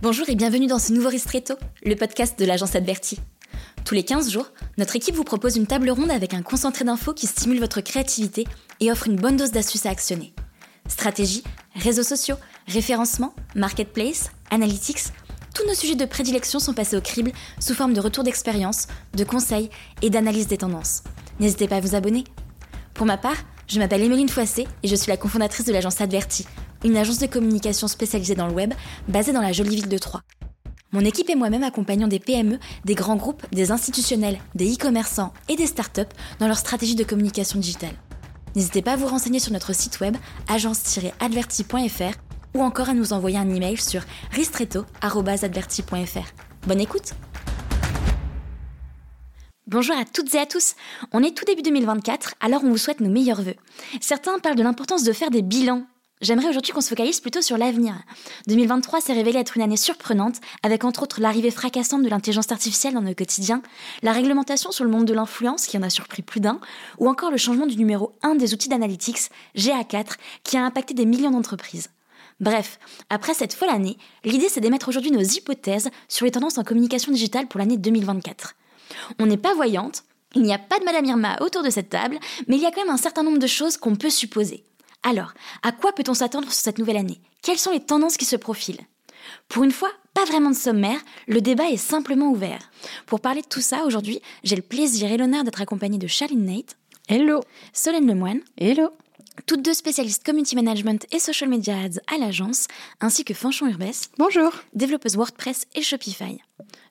Bonjour et bienvenue dans ce nouveau Ristretto, le podcast de l'agence Adverti. Tous les 15 jours, notre équipe vous propose une table ronde avec un concentré d'infos qui stimule votre créativité et offre une bonne dose d'astuces à actionner. Stratégie, réseaux sociaux, référencement, marketplace, analytics, tous nos sujets de prédilection sont passés au crible sous forme de retours d'expérience, de conseils et d'analyse des tendances. N'hésitez pas à vous abonner. Pour ma part, je m'appelle Emeline Foissé et je suis la cofondatrice de l'agence Adverti, une agence de communication spécialisée dans le web, basée dans la jolie ville de Troyes. Mon équipe et moi-même accompagnons des PME, des grands groupes, des institutionnels, des e-commerçants et des startups dans leur stratégie de communication digitale. N'hésitez pas à vous renseigner sur notre site web agence-adverti.fr ou encore à nous envoyer un email sur ristretto.adverti.fr. Bonne écoute Bonjour à toutes et à tous. On est tout début 2024, alors on vous souhaite nos meilleurs vœux. Certains parlent de l'importance de faire des bilans J'aimerais aujourd'hui qu'on se focalise plutôt sur l'avenir. 2023 s'est révélé être une année surprenante, avec entre autres l'arrivée fracassante de l'intelligence artificielle dans nos quotidiens, la réglementation sur le monde de l'influence qui en a surpris plus d'un, ou encore le changement du numéro 1 des outils d'analytics, GA4, qui a impacté des millions d'entreprises. Bref, après cette folle année, l'idée c'est d'émettre aujourd'hui nos hypothèses sur les tendances en communication digitale pour l'année 2024. On n'est pas voyante, il n'y a pas de Madame Irma autour de cette table, mais il y a quand même un certain nombre de choses qu'on peut supposer. Alors, à quoi peut-on s'attendre sur cette nouvelle année? Quelles sont les tendances qui se profilent? Pour une fois, pas vraiment de sommaire, le débat est simplement ouvert. Pour parler de tout ça, aujourd'hui, j'ai le plaisir et l'honneur d'être accompagnée de Charline Nate. Hello Solène Lemoine. Hello toutes deux spécialistes community management et social media ads à l'agence, ainsi que Fanchon Urbès. Bonjour. Développeuse WordPress et Shopify.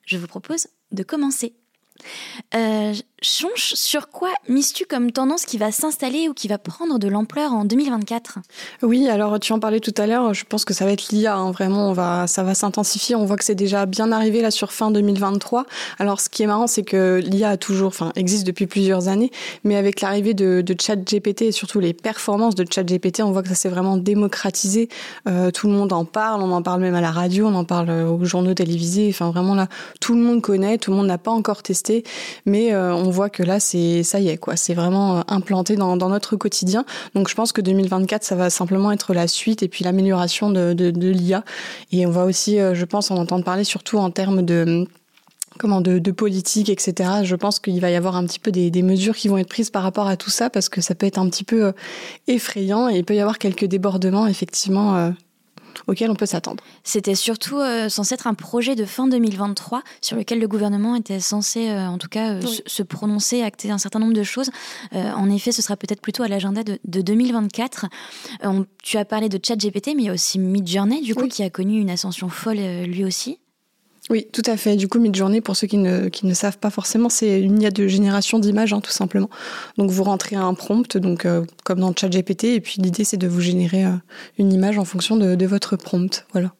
Je vous propose de commencer. Euh, Chonche, sur quoi mises-tu comme tendance qui va s'installer ou qui va prendre de l'ampleur en 2024 Oui, alors tu en parlais tout à l'heure, je pense que ça va être l'IA, hein, vraiment, on va, ça va s'intensifier. On voit que c'est déjà bien arrivé là sur fin 2023. Alors ce qui est marrant, c'est que l'IA a toujours, enfin, existe depuis plusieurs années, mais avec l'arrivée de, de ChatGPT et surtout les performances de ChatGPT, on voit que ça s'est vraiment démocratisé. Euh, tout le monde en parle, on en parle même à la radio, on en parle aux journaux télévisés. Enfin, vraiment là, tout le monde connaît, tout le monde n'a pas encore testé, mais euh, on voit que là, c'est ça y est, quoi. C'est vraiment euh, implanté dans, notre quotidien. Donc, je pense que 2024, ça va simplement être la suite et puis l'amélioration de, l'IA. Et on va aussi, euh, je pense, en entendre parler surtout en termes de comment de, politique, etc. Je pense qu'il va y avoir un petit peu des, des, mesures qui vont être prises par rapport à tout ça parce que ça peut être un petit peu euh, effrayant et il peut y avoir quelques débordements effectivement auquel on peut s'attendre. C'était surtout euh, censé être un projet de fin 2023 sur lequel le gouvernement était censé, euh, en tout cas, euh, se prononcer, acter un certain nombre de choses. en effet, ce sera peut-être plutôt à l'agenda de, 2024. tu as parlé de ChatGPT, mais il y a aussi Midjourney, du coup, qui a connu une ascension folle lui aussi. Oui, tout à fait. Du coup, Midjourney, pour ceux qui ne, qui ne savent pas forcément, c'est une IA de génération d'images, hein, tout simplement. Donc, vous rentrez un prompt, donc euh, comme dans ChatGPT, et puis l'idée, c'est de vous générer euh, une image en fonction de, de votre prompt. Voilà.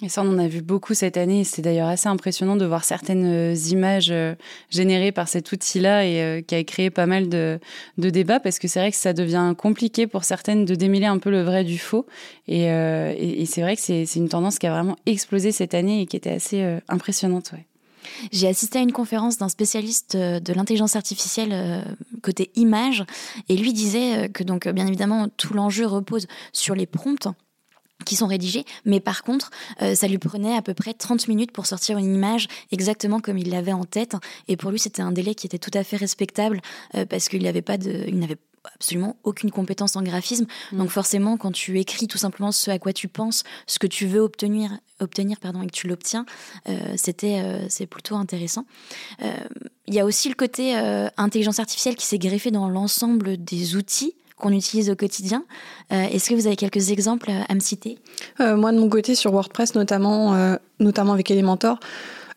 Et ça, on en a vu beaucoup cette année. C'est d'ailleurs assez impressionnant de voir certaines euh, images euh, générées par cet outil-là et euh, qui a créé pas mal de, de débats parce que c'est vrai que ça devient compliqué pour certaines de démêler un peu le vrai du faux. Et, et, c'est vrai que c'est une tendance qui a vraiment explosé cette année et qui était assez impressionnante. Ouais. J'ai assisté à une conférence d'un spécialiste de l'intelligence artificielle côté image et lui disait que donc bien évidemment tout l'enjeu repose sur les prompts qui sont rédigés, mais par contre, euh, ça lui prenait à peu près 30 minutes pour sortir une image exactement comme il l'avait en tête. Et pour lui, c'était un délai qui était tout à fait respectable euh, parce qu'il n'avait pas de, il n'avait absolument aucune compétence en graphisme. Mm. Donc forcément, quand tu écris tout simplement ce à quoi tu penses, ce que tu veux obtenir, obtenir pardon, et que tu l'obtiens, euh, c'était c'est plutôt intéressant. Il y a aussi le côté intelligence artificielle qui s'est greffé dans l'ensemble des outils qu'on utilise au quotidien. Euh, est-ce que vous avez quelques exemples à me citer? Euh, Moi, de mon côté, sur WordPress, notamment, euh, notamment avec Elementor,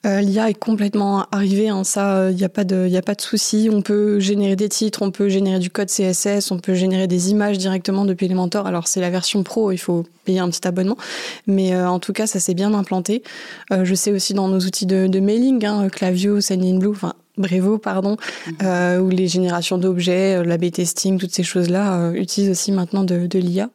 L'IA est complètement arrivée, hein, ça, il n'y a pas de, il a pas de souci. On peut générer des titres, on peut générer du code CSS, on peut générer des images directement depuis Elementor. Alors c'est la version pro, il faut payer un petit abonnement, mais en tout cas ça s'est bien implanté. je sais aussi dans nos outils de, de mailing, hein, Clavio, Sendinblue, enfin Brevo, pardon, mhm. euh, où les générations d'objets, euh, l'A-B testing, toutes ces choses-là euh, utilisent aussi maintenant de, de l'IA.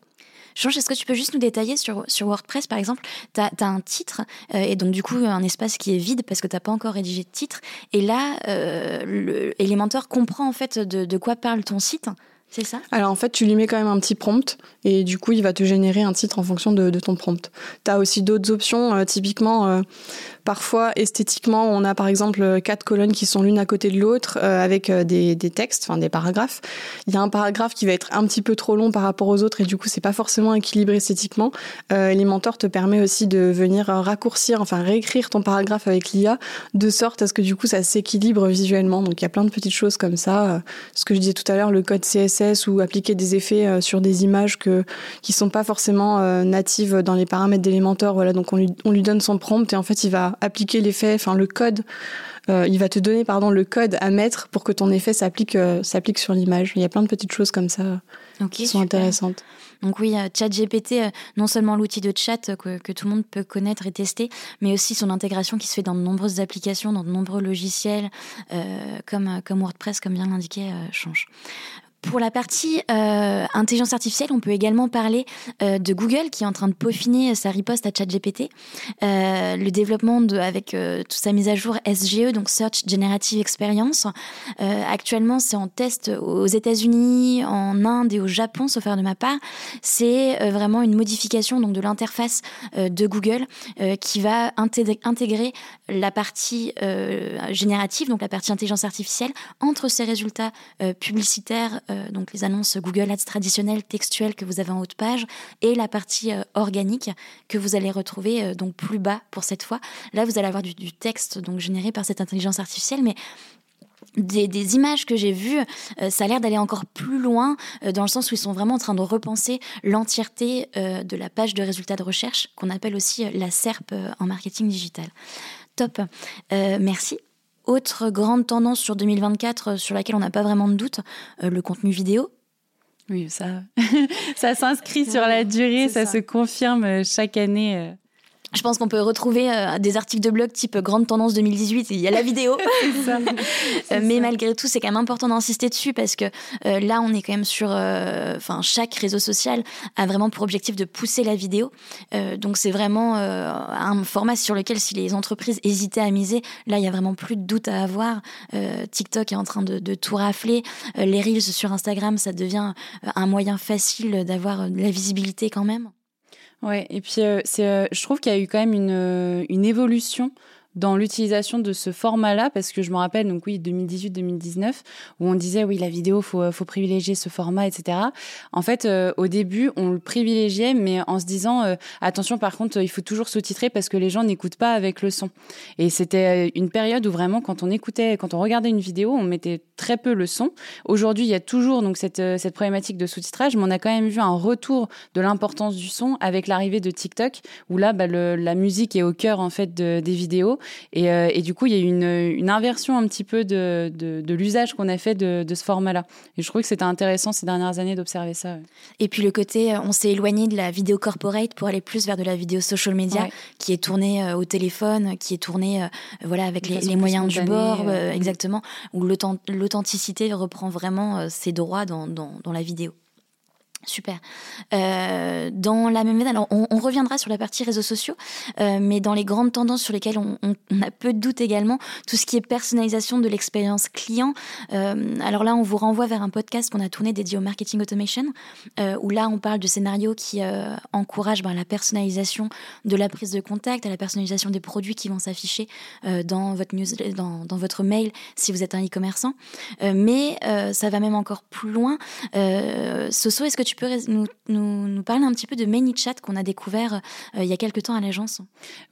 Change, est-ce que tu peux juste nous détailler sur, sur WordPress, par exemple? Tu as, un titre, et donc du coup un espace qui est vide parce que tu n'as pas encore rédigé de titre. Et là, euh, Elementor comprend en fait de, de, quoi parle ton site c'est ça? Alors en fait, tu lui mets quand même un petit prompt et du coup, il va te générer un titre en fonction de, ton prompt. Tu as aussi d'autres options, euh, typiquement, euh, parfois esthétiquement, on a par exemple quatre colonnes qui sont l'une à côté de l'autre euh, avec des, des, textes, enfin des paragraphes. Il y a un paragraphe qui va être un petit peu trop long par rapport aux autres et du coup, c'est pas forcément équilibré esthétiquement. Elementor te permet aussi de venir raccourcir, enfin réécrire ton paragraphe avec l'IA de sorte à ce que du coup, ça s'équilibre visuellement. Donc il y a plein de petites choses comme ça. Ce que je disais tout à l'heure, le code CSS ou appliquer des effets euh, sur des images que, qui sont pas forcément euh, natives dans les paramètres d'Elementor. Voilà, donc on lui, on lui donne son prompt et en fait il va appliquer l'effet, enfin le code. Euh, il va te donner pardon le code à mettre pour que ton effet s'applique s'applique sur l'image. Il y a plein de petites choses comme ça qui sont intéressantes. Donc oui, ChatGPT, non seulement l'outil de chat que, que, tout le monde peut connaître et tester, mais aussi son intégration qui se fait dans de nombreuses applications, dans de nombreux logiciels, comme, comme WordPress, comme bien l'indiquait Change. Pour la partie euh, intelligence artificielle, on peut également parler euh, de Google qui est en train de peaufiner sa riposte à ChatGPT. Euh, le développement avec toute sa mise à jour SGE, donc Search Generative Experience. actuellement, c'est en test aux États-Unis, en Inde et au Japon, sauf faire de ma part. C'est vraiment une modification donc de l'interface de Google qui va intégrer la partie générative, donc la partie intelligence artificielle, entre ses résultats publicitaires euh, donc les annonces Google Ads traditionnelles, textuelles que vous avez en haut de page, et la partie euh, organique que vous allez retrouver euh, donc plus bas pour cette fois. Là, vous allez avoir du, texte donc généré par cette intelligence artificielle, mais des, images que j'ai vues, ça a l'air d'aller encore plus loin, dans le sens où ils sont vraiment en train de repenser l'entièreté de la page de résultats de recherche, qu'on appelle aussi la SERP en marketing digital. Top. merci. Autre grande tendance sur 2024 euh, sur laquelle on n'a pas vraiment de doute, euh, le contenu vidéo. Oui, ça, ça s'inscrit sur la durée, ça, se confirme euh, chaque année. Je pense qu'on peut retrouver euh, des articles de blog type Grande Tendance 2018 il y a la vidéo. Euh, mais malgré tout, c'est quand même important d'insister dessus parce que euh, là, on est quand même sur. Enfin, chaque réseau social a vraiment pour objectif de pousser la vidéo. donc, c'est vraiment un format sur lequel, si les entreprises hésitaient à miser, là, il y a vraiment plus de doute à avoir. TikTok est en train de, de tout rafler. les Reels sur Instagram, ça devient un moyen facile d'avoir de la visibilité quand même. Ouais, et puis euh, c'est, euh, je trouve qu'il y a eu quand même une, euh, une évolution dans l'utilisation de ce format-là, parce que je me rappelle, donc oui, 2018-2019, où on disait, oui, la vidéo, faut, faut privilégier ce format, etc. En fait, euh, au début, on le privilégiait, mais en se disant, euh, attention, par contre, il faut toujours sous-titrer parce que les gens n'écoutent pas avec le son. Et c'était euh, une période où vraiment, quand on écoutait, quand on regardait une vidéo, on mettait très peu le son. Aujourd'hui, il y a toujours donc cette, cette problématique de sous-titrage, mais on a quand même vu un retour de l'importance du son avec l'arrivée de TikTok, où là, bah, le, la musique est au cœur en fait de, des vidéos euh, et, du coup, il y a eu une, inversion un petit peu de, l'usage qu'on a fait de, ce format-là. Et je trouve que c'était intéressant ces dernières années d'observer ça. Et puis le côté, euh, on s'est éloigné de la vidéo corporate pour aller plus vers de la vidéo social media, qui est tournée euh, au téléphone, qui est tournée voilà, avec les, moyens du bord, exactement, où l'authenticité reprend vraiment ses droits dans la vidéo. Super. Euh, dans la même veine, alors on, reviendra sur la partie réseaux sociaux, euh, mais dans les grandes tendances sur lesquelles on, a peu de doute également, tout ce qui est personnalisation de l'expérience client. Euh, alors là, on vous renvoie vers un podcast qu'on a tourné dédié au marketing automation, où là, on parle de scénarios qui encouragent ben, la personnalisation de la prise de contact, à la personnalisation des produits qui vont s'afficher dans votre dans, votre mail si vous êtes un e-commerçant. mais ça va même encore plus loin. Soso, est-ce que tu peux nous, nous, parler un petit peu de ManyChat qu'on a découvert euh, il y a quelques temps à l'agence?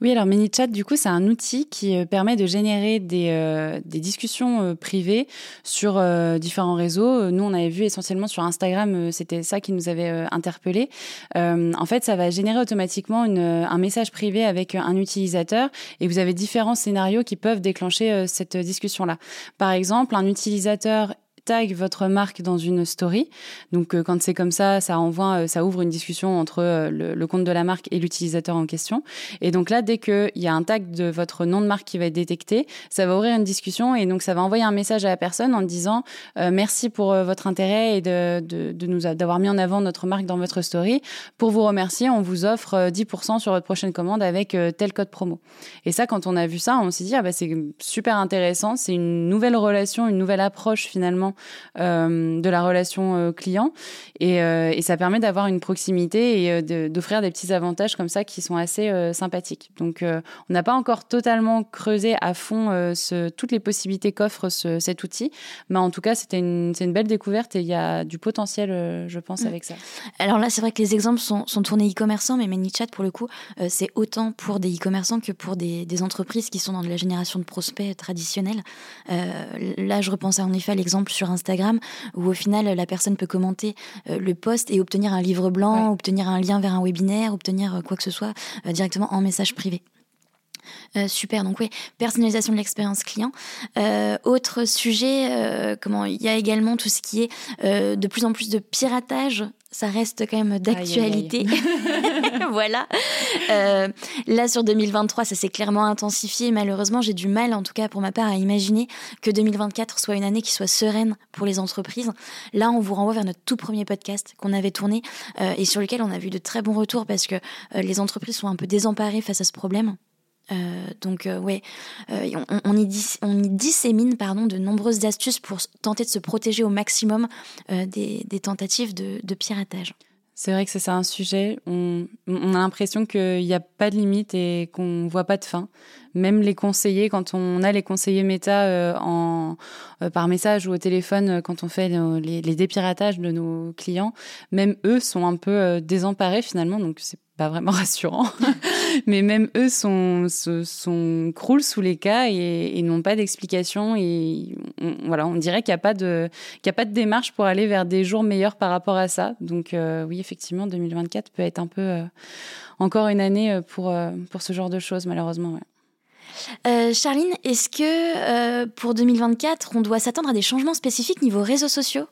Oui, alors ManyChat, du coup, c'est un outil qui euh, permet de générer des, euh, des discussions privées sur différents réseaux. Nous, on avait vu essentiellement sur Instagram, c'était ça qui nous avait interpellé. en fait, ça va générer automatiquement une, un message privé avec un utilisateur et vous avez différents scénarios qui peuvent déclencher cette discussion-là. Par exemple, un utilisateur tag votre marque dans une story. Donc euh, quand c'est comme ça, ça envoie, euh, ça ouvre une discussion entre euh, le, compte de la marque et l'utilisateur en question. Et donc là, dès qu'il y a un tag de votre nom de marque qui va être détecté, ça va ouvrir une discussion et donc ça va envoyer un message à la personne en disant merci pour votre intérêt et de, de, nous d'avoir mis en avant notre marque dans votre story. Pour vous remercier, on vous offre 10% sur votre prochaine commande avec tel code promo. Et ça, quand on a vu ça, on s'est dit ah bah c'est super intéressant, c'est une nouvelle relation, une nouvelle approche finalement de la relation client et, et, ça permet d'avoir une proximité et d'offrir des petits avantages comme ça qui sont assez sympathiques. Donc on n'a pas encore totalement creusé à fond ce, toutes les possibilités qu'offre cet outil, mais en tout cas c'était une, une belle découverte et il y a du potentiel, je pense, mm. avec ça. Alors là, c'est vrai que les exemples sont, sont tournés e-commerçants, mais ManyChat, pour le coup, c'est autant pour des e-commerçants que pour des, des, entreprises qui sont dans de la génération de prospects traditionnels. Euh, là, je repense en effet à l'exemple sur Instagram où au final, la personne peut commenter euh, le post et obtenir un livre blanc, obtenir un lien vers un webinaire, obtenir euh, quoi que ce soit directement en message privé. super, donc oui, personnalisation de l'expérience client. autre sujet, comment il y a également tout ce qui est de plus en plus de piratage ça reste quand même d'actualité. voilà. Euh, là, sur 2023, ça s'est clairement intensifié. Malheureusement, j'ai du mal, en tout cas pour ma part, à imaginer que 2024 soit une année qui soit sereine pour les entreprises. Là, on vous renvoie vers notre tout premier podcast qu'on avait tourné euh, et sur lequel on a vu de très bons retours parce que euh, les entreprises sont un peu désemparées face à ce problème. Euh, donc euh, ouais, euh, on, y y dissémine pardon de nombreuses astuces pour tenter de se protéger au maximum des, des, tentatives de, piratage. C'est vrai que c'est un sujet. On, a l'impression qu'il n'y a pas de limite et qu'on voit pas de fin. Même les conseillers, quand on a les conseillers méta par message ou au téléphone, quand on fait les, les, dépiratages de nos clients, même eux sont un peu désemparés finalement. Donc c'est pas vraiment rassurant. Mais même eux sont, sont, croulent sous les cas et, n'ont pas d'explication. Et voilà, on dirait qu'il n'y a, pas de, a pas de démarche pour aller vers des jours meilleurs par rapport à ça. Donc euh, oui, effectivement, 2024 peut être un peu euh, encore une année euh, pour, pour ce genre de choses, malheureusement. Charline, est-ce que pour 2024, on doit s'attendre à des changements spécifiques niveau réseaux sociaux?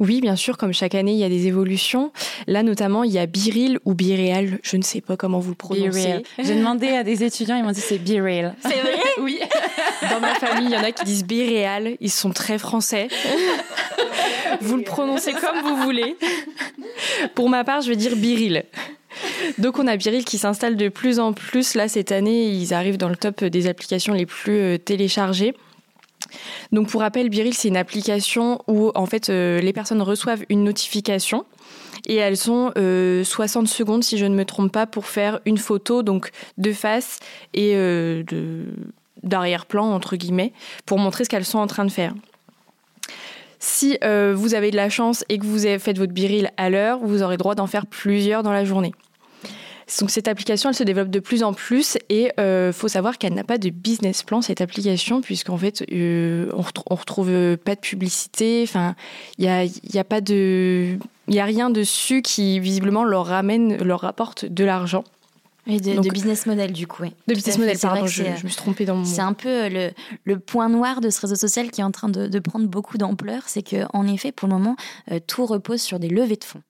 Oui, bien sûr, comme chaque année, il y a des évolutions. Là, notamment, il y a Biril ou Biréal, je ne sais pas comment vous le prononcez. J'ai demandé à des étudiants, ils m'ont dit c'est Biréal. C'est vrai? Oui. Dans ma famille, il y en a qui disent Biréal, ils sont très français. vous le prononcez comme vous voulez. Pour ma part, je vais dire Biril. Donc on a Biril qui s'installe de plus en plus. Là, cette année, ils arrivent dans le top des applications les plus euh, téléchargées. Donc pour rappel, Biril, c'est une application où en fait euh, les personnes reçoivent une notification et elles ont 60 euh, secondes, si je ne me trompe pas, pour faire une photo donc de face et euh, d'arrière-plan entre guillemets pour montrer ce qu'elles sont en train de faire. Si vous avez de la chance et que vous avez fait votre biril à l'heure, vous aurez droit d'en faire plusieurs dans la journée. Donc cette application, elle se développe de plus en plus et euh, faut savoir qu'elle n'a pas de business plan cette application puisqu'en fait euh, on, retrouve, retrouve pas de publicité. Enfin, il y a, y a pas de, il y a rien dessus qui visiblement leur ramène, leur rapporte de l'argent. Et de, business model, du coup, oui. De business model, pardon, je, je, me suis trompée dans mon C'est un peu euh, le, le, point noir de ce réseau social qui est en train de, de prendre beaucoup d'ampleur. C'est qu'en effet, pour le moment, euh, tout repose sur des levées de fonds.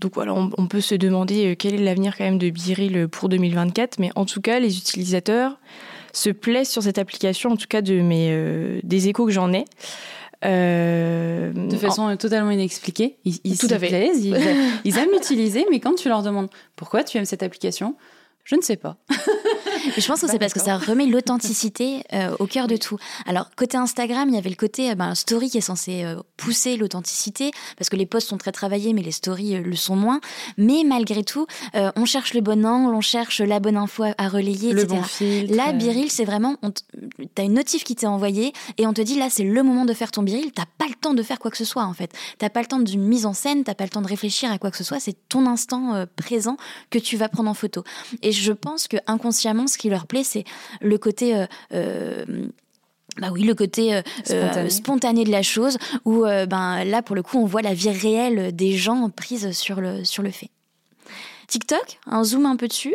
Donc voilà, on, peut se demander euh, quel est l'avenir quand même de Biril pour 2024, mais en tout cas, les utilisateurs se plaisent sur cette application, en tout cas de mes, euh, des échos que j'en ai. Euh, de façon totalement inexpliquée. Ils, ils Tout à fait. Plaisent, ils, ils aiment l'utiliser, mais quand tu leur demandes pourquoi tu aimes cette application, je ne sais pas. je pense que c'est parce que ça remet l'authenticité euh, au cœur de tout. Alors, côté Instagram, il y avait le côté euh, ben, story qui est censé euh, pousser l'authenticité, parce que les posts sont très travaillés, mais les stories le sont moins. Mais malgré tout, on cherche le bon angle, on cherche la bonne info à, relayer, le etc. Bon filtre. Là, Biril, c'est vraiment, tu as une notif qui t'est envoyée, et on te dit, là, c'est le moment de faire ton Biril. T'as pas le temps de faire quoi que ce soit, en fait. T'as pas le temps d'une mise en scène, t'as pas le temps de réfléchir à quoi que ce soit. C'est ton instant présent que tu vas prendre en photo. Et je pense que inconsciemment, ce qui leur plaît, c'est le côté euh, euh, bah oui, le côté euh, spontané. de la chose, où ben là pour le coup on voit la vie réelle des gens prise sur le sur le fait. TikTok, un zoom un peu dessus.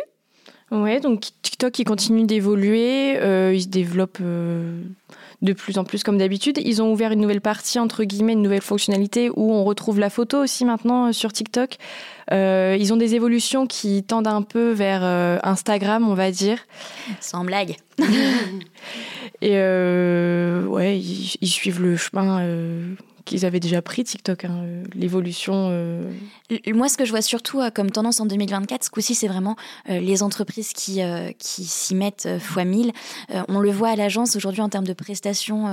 Ouais, donc TikTok il continue d'évoluer, il se développe de plus en plus comme d'habitude. Ils ont ouvert une nouvelle partie, entre guillemets, une nouvelle fonctionnalité où on retrouve la photo aussi maintenant sur TikTok. Euh, ils ont des évolutions qui tendent un peu vers euh, Instagram, on va dire. Sans blague. Et ouais, ils, suivent le chemin qu'ils avaient déjà pris TikTok, hein, l'évolution. Moi, ce que je vois surtout comme tendance en 2024, ce coup-ci, c'est vraiment les entreprises qui, qui s'y mettent fois 1000. on le voit à l'agence aujourd'hui en termes de prestations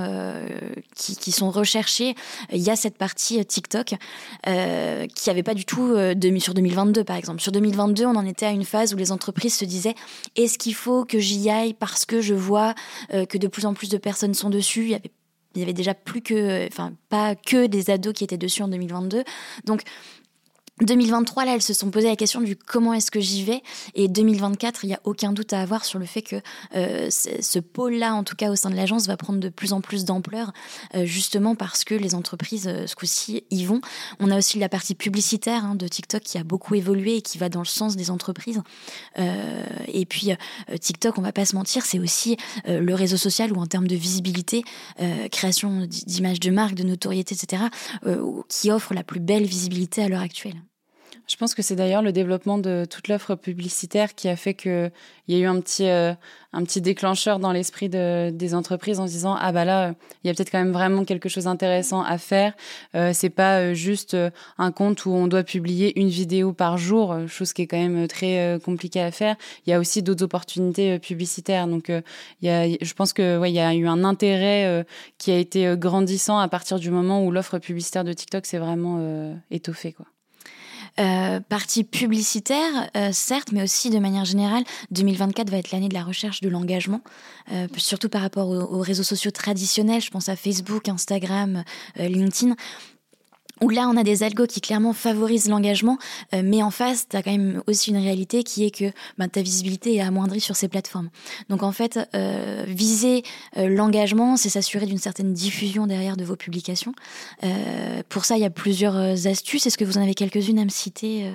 qui, qui, sont recherchées. Il y a cette partie TikTok qui n'y avait pas du tout de, sur 2022, par exemple. Sur 2022, on en était à une phase où les entreprises se disaient est-ce qu'il faut que j'y aille parce que je vois que de plus en plus de personnes sont dessus? Il y avait il y avait déjà plus que, enfin, pas que des ados qui étaient dessus en 2022. Donc, 2023, là, elles se sont posé la question du comment est-ce que j'y vais. Et 2024, il n'y a aucun doute à avoir sur le fait que euh, ce pôle-là, en tout cas au sein de l'agence, va prendre de plus en plus d'ampleur, euh, justement parce que les entreprises, euh, ce coup-ci, y vont. On a aussi la partie publicitaire hein, de TikTok qui a beaucoup évolué et qui va dans le sens des entreprises. et puis, TikTok, on va pas se mentir, c'est aussi le réseau social où, en termes de visibilité, création d'images de marque, de notoriété, etc., qui offre la plus belle visibilité à l'heure actuelle. Je pense que c'est d'ailleurs le développement de toute l'offre publicitaire qui a fait qu'il y a eu un petit, euh, un petit déclencheur dans l'esprit de, des entreprises en se disant ah bah là il y a peut-être quand même vraiment quelque chose d'intéressant à faire. Euh, c'est pas euh, juste euh, un compte où on doit publier une vidéo par jour, chose qui est quand même très compliquée à faire. Il y a aussi d'autres opportunités publicitaires. Donc il y a, je pense que ouais, il y a eu un intérêt qui a été grandissant à partir du moment où l'offre publicitaire de TikTok s'est vraiment étoffée quoi. Euh, partie publicitaire, euh, certes, mais aussi de manière générale, 2024 va être l'année de la recherche de l'engagement, euh, surtout par rapport aux, réseaux sociaux traditionnels. Je pense à Facebook, Instagram, LinkedIn où là on a des algos qui clairement favorisent l'engagement, euh, mais en face, tu as quand même aussi une réalité qui est que ben, ta visibilité est amoindrie sur ces plateformes. Donc en fait, euh, viser euh, l'engagement, c'est s'assurer d'une certaine diffusion derrière de vos publications. pour ça, il y a plusieurs astuces. Est-ce que vous en avez quelques-unes à me citer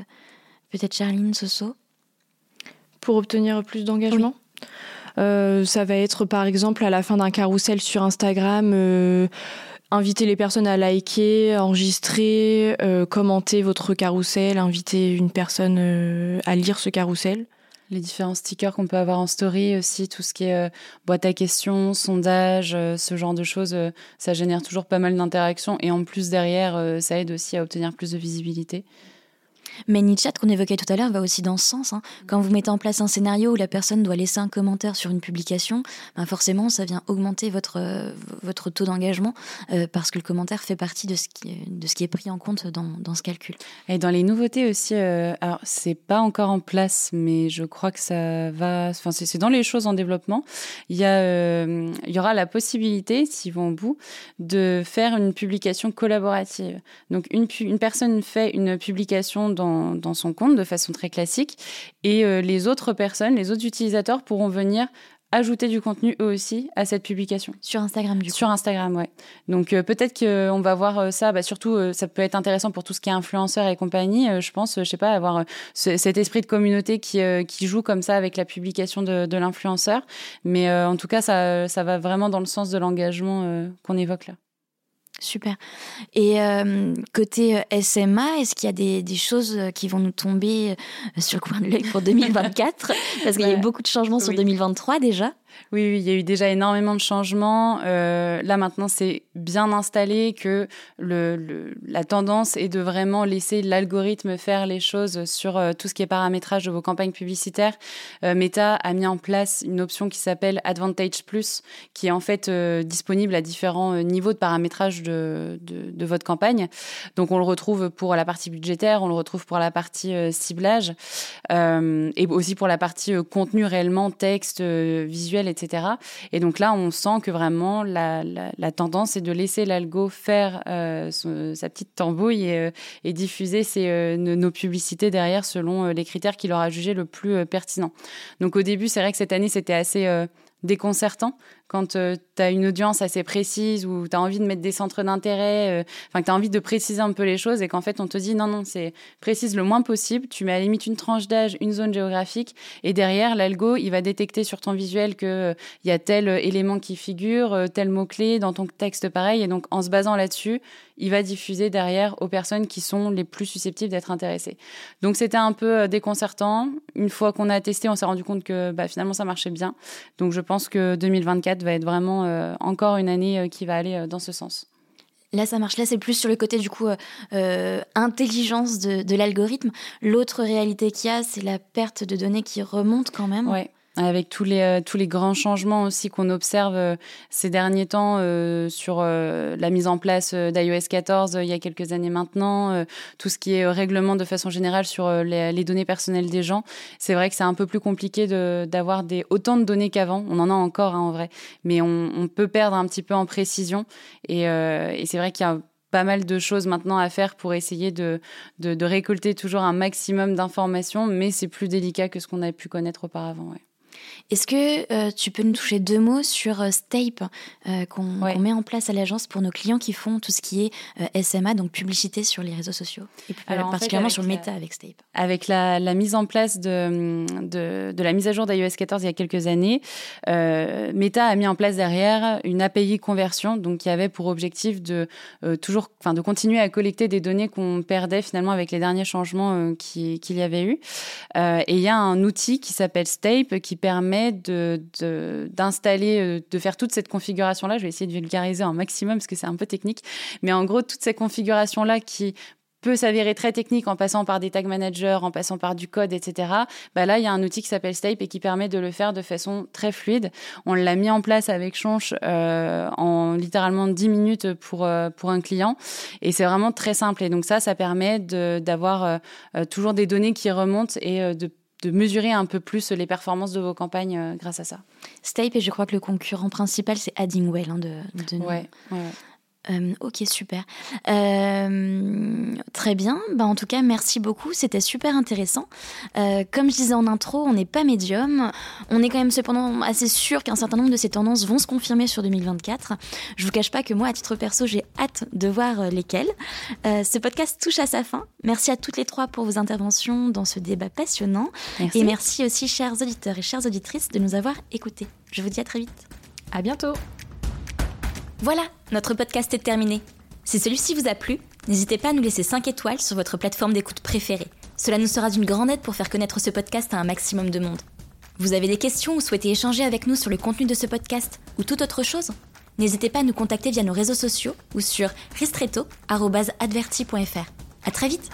Peut-être Charline, Soso? Pour obtenir plus d'engagement? Ça va être par exemple à la fin d'un carrousel sur Instagram inviter les personnes à liker, enregistrer, euh, commenter votre carrousel, inviter une personne euh, à lire ce carrousel. Les différents stickers qu'on peut avoir en story aussi, tout ce qui est euh, boîte à questions, sondage, ce genre de choses, ça génère toujours pas mal d'interactions et en plus derrière, ça aide aussi à obtenir plus de visibilité. Mais Nietzsche, qu'on évoquait tout à l'heure, va aussi dans ce sens. Hein. Quand vous mettez en place un scénario où la personne doit laisser un commentaire sur une publication, ben forcément, ça vient augmenter votre, euh, votre taux d'engagement euh, parce que le commentaire fait partie de ce qui, de ce qui est pris en compte dans, dans ce calcul. Et dans les nouveautés aussi, euh, alors c'est pas encore en place, mais je crois que ça va. Enfin, c'est dans les choses en développement. Il y, a, il y aura la possibilité, s'ils vont au bout, de faire une publication collaborative. Donc, une, une personne fait une publication dans dans, son compte de façon très classique. Et euh, les autres personnes, les autres utilisateurs pourront venir ajouter du contenu eux aussi à cette publication. Sur Instagram, du coup. Sur Instagram, ouais. Donc euh, peut-être qu'on va voir euh, ça, bah, surtout ça peut être intéressant pour tout ce qui est influenceur et compagnie. je pense, je sais pas, avoir cet esprit de communauté qui, qui joue comme ça avec la publication de, de l'influenceur. Mais en tout cas, ça, ça va vraiment dans le sens de l'engagement qu'on évoque là. Super. Et euh, côté euh, SMA, est-ce qu'il y a des, des, choses euh, qui vont nous tomber sur le coin de l'œil pour 2024 Parce qu'il y a eu beaucoup de changements sur 2023 déjà. Oui, il y a eu déjà énormément de changements. Euh, là maintenant, c'est bien installé que la tendance est de vraiment laisser l'algorithme faire les choses sur euh, tout ce qui est paramétrage de vos campagnes publicitaires. Euh, Meta a mis en place une option qui s'appelle Advantage Plus, qui est en fait disponible à différents niveaux de paramétrage de, votre campagne. Donc on le retrouve pour la partie budgétaire, on le retrouve pour la partie ciblage et aussi pour la partie contenu réellement, texte, visuel etc. Et donc là, on sent que vraiment la, tendance est de laisser l'algo faire euh, sa petite tambouille et, euh, diffuser euh, nos publicités derrière selon les critères qu'il aura jugé le plus pertinent. Donc au début, c'est vrai que cette année, c'était assez déconcertant quand euh, tu as une audience assez précise ou tu as envie de mettre des centres d'intérêt, euh, enfin que tu as envie de préciser un peu les choses et qu'en fait on te dit non, non, c'est précise le moins possible, tu mets à la limite une tranche d'âge, une zone géographique et derrière l'algo il va détecter sur ton visuel qu'il euh, y a tel élément qui figure, tel mot-clé dans ton texte pareil. Et donc en se basant là-dessus, il va diffuser derrière aux personnes qui sont les plus susceptibles d'être intéressées. Donc c'était un peu déconcertant. Une fois qu'on a testé, on s'est rendu compte que bah, finalement ça marchait bien. Donc je pense que 2024 va être vraiment euh, encore une année euh, qui va aller euh, dans ce sens. Là, ça marche. Là, c'est plus sur le côté du coup euh, intelligence de, de l'algorithme. L'autre réalité qu'il y a, c'est la perte de données qui remonte quand même. Ouais avec tous les, euh, tous les grands changements aussi qu'on observe euh, ces derniers temps euh, sur la mise en place d'iOS 14 il y a quelques années maintenant, tout ce qui est règlement de façon générale sur les, données personnelles des gens. C'est vrai que c'est un peu plus compliqué d'avoir des, autant de données qu'avant. On en a encore hein, en vrai, mais on, on, peut perdre un petit peu en précision. Et, et c'est vrai qu'il y a pas mal de choses maintenant à faire pour essayer de, de, de récolter toujours un maximum d'informations, mais c'est plus délicat que ce qu'on a pu connaître auparavant. Ouais. Est-ce que euh, tu peux nous toucher deux mots sur euh, Stape euh, qu'on met en place à l'agence pour nos clients qui font tout ce qui est SMA, donc publicité sur les réseaux sociaux, et Alors, particulièrement sur le Meta avec Stape? Avec la, mise en place de, de, la mise à jour d'iOS 14 il y a quelques années, Meta a mis en place derrière une API conversion, donc qui avait pour objectif de toujours, enfin de continuer à collecter des données qu'on perdait finalement avec les derniers changements qu'il y avait eu. et il y a un outil qui s'appelle Stape qui permet d'installer, de, de, faire toute cette configuration-là. Je vais essayer de vulgariser un maximum parce que c'est un peu technique. Mais en gros, toute cette configuration-là qui peut s'avérer très technique en passant par des tag managers, en passant par du code, etc. Bah là, il y a un outil qui s'appelle Stape et qui permet de le faire de façon très fluide. On l'a mis en place avec Chonch euh, en littéralement 10 minutes pour, euh, pour un client. Et c'est vraiment très simple. Et donc ça, ça permet d'avoir euh, toujours des données qui remontent et de de mesurer un peu plus les performances de vos campagnes euh, grâce à ça. Stape, et je crois que le concurrent principal, c'est Addingwell. Hein, de, de ouais, ouais. Euh, ok, super. Euh, très bien. Bah, en tout cas, merci beaucoup. C'était super intéressant. Euh, comme je disais en intro, on n'est pas médium. On est quand même cependant assez sûr qu'un certain nombre de ces tendances vont se confirmer sur 2024. Je vous cache pas que moi, à titre perso, j'ai hâte de voir lesquelles. ce podcast touche à sa fin. Merci à toutes les trois pour vos interventions dans ce débat passionnant. Et merci aussi, chers auditeurs et chères auditrices, de nous avoir écoutés. Je vous dis à très vite. À bientôt. Voilà, notre podcast est terminé. Si celui-ci vous a plu, n'hésitez pas à nous laisser 5 étoiles sur votre plateforme d'écoute préférée. Cela nous sera d'une grande aide pour faire connaître ce podcast à un maximum de monde. Vous avez des questions ou souhaitez échanger avec nous sur le contenu de ce podcast ou toute autre chose? N'hésitez pas à nous contacter via nos réseaux sociaux ou sur ristretto.adverti.fr. À très vite